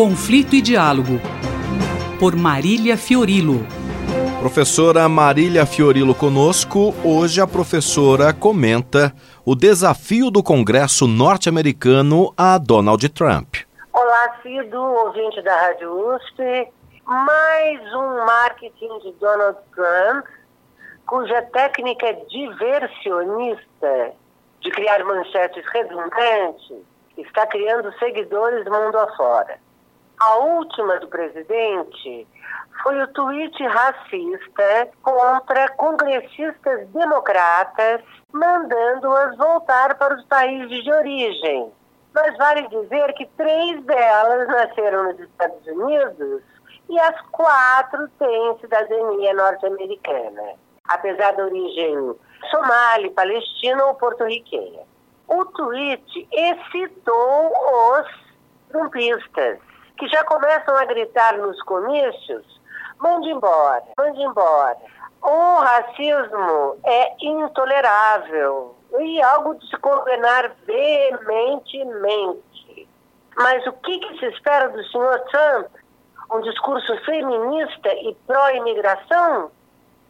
Conflito e Diálogo, por Marília Fiorilo. Professora Marília Fiorilo conosco. Hoje a professora comenta o desafio do Congresso norte-americano a Donald Trump. Olá, Cido, ouvinte da Rádio USP. Mais um marketing de Donald Trump, cuja técnica é diversionista de criar manchetes redundantes está criando seguidores mundo afora. A última do presidente foi o tweet racista contra congressistas democratas, mandando-as voltar para os países de origem. Mas vale dizer que três delas nasceram nos Estados Unidos e as quatro têm cidadania norte-americana, apesar da origem somali, palestina ou porto-riquenha. O tweet excitou os trumpistas, que já começam a gritar nos comícios: mande embora, mande embora. O racismo é intolerável e algo de se condenar veementemente. Mas o que, que se espera do senhor Trump? Um discurso feminista e pró-imigração?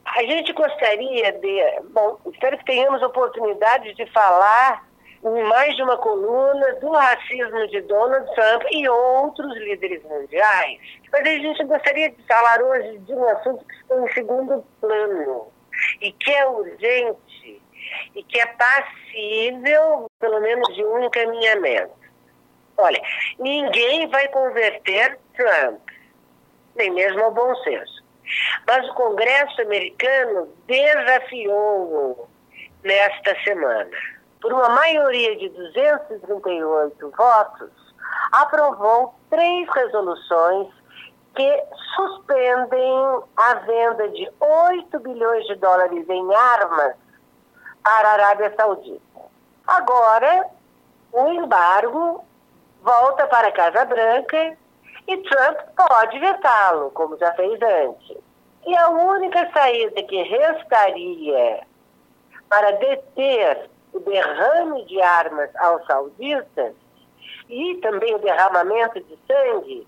A gente gostaria de. Bom, espero que tenhamos oportunidade de falar em mais de uma coluna do racismo de Donald Trump e outros líderes mundiais. Mas a gente gostaria de falar hoje de um assunto que está em segundo plano e que é urgente e que é passível, pelo menos, de um encaminhamento. Olha, ninguém vai converter Trump, nem mesmo ao bom senso. Mas o Congresso americano desafiou-o nesta semana por uma maioria de 238 votos, aprovou três resoluções que suspendem a venda de 8 bilhões de dólares em armas para a Arábia Saudita. Agora, o embargo volta para a Casa Branca e Trump pode vetá-lo, como já fez antes. E a única saída que restaria para deter o derrame de armas aos sauditas e também o derramamento de sangue,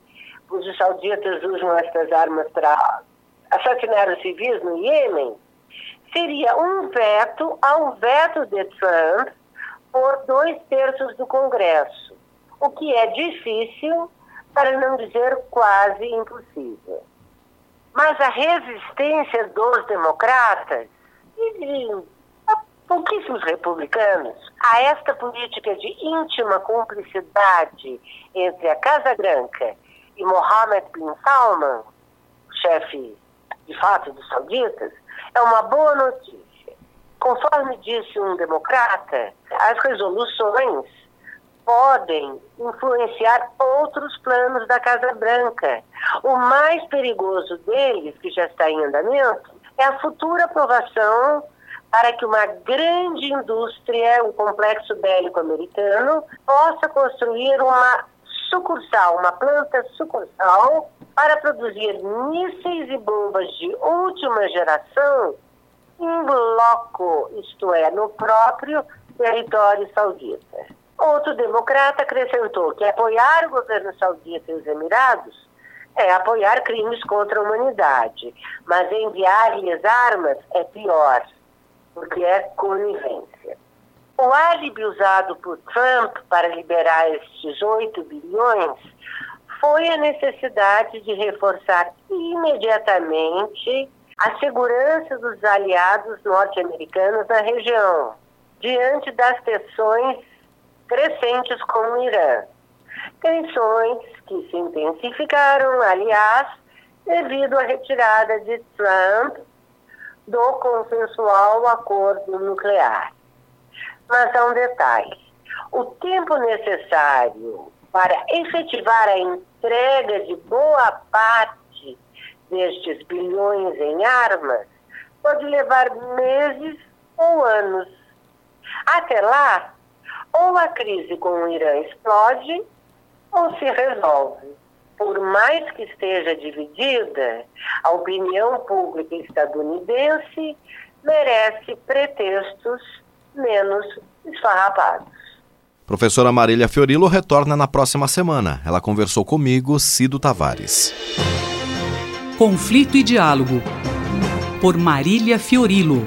os sauditas usam estas armas para assassinar os civis no Iêmen, seria um veto ao veto de Trump por dois terços do Congresso, o que é difícil, para não dizer quase impossível. Mas a resistência dos democratas e pouquíssimos republicanos a esta política de íntima cumplicidade entre a Casa Branca e Mohammed bin Salman, chefe de fato dos sauditas, é uma boa notícia. Conforme disse um democrata, as resoluções podem influenciar outros planos da Casa Branca. O mais perigoso deles, que já está em andamento, é a futura aprovação para que uma grande indústria, um complexo bélico americano, possa construir uma sucursal, uma planta sucursal para produzir mísseis e bombas de última geração em bloco, isto é, no próprio território saudita. Outro democrata acrescentou que apoiar o governo saudita e os Emirados é apoiar crimes contra a humanidade, mas enviar-lhes armas é pior porque é conivência. O álibi usado por Trump para liberar esses 8 bilhões foi a necessidade de reforçar imediatamente a segurança dos aliados norte-americanos na região, diante das tensões crescentes com o Irã. Tensões que se intensificaram, aliás, devido à retirada de Trump do consensual acordo nuclear. Mas há um detalhe: o tempo necessário para efetivar a entrega de boa parte destes bilhões em armas pode levar meses ou anos. Até lá, ou a crise com o Irã explode ou se resolve por mais que esteja dividida, a opinião pública estadunidense merece pretextos menos esfarrapados. Professora Marília Fiorilo retorna na próxima semana. Ela conversou comigo, Cido Tavares. Conflito e Diálogo, por Marília Fiorilo.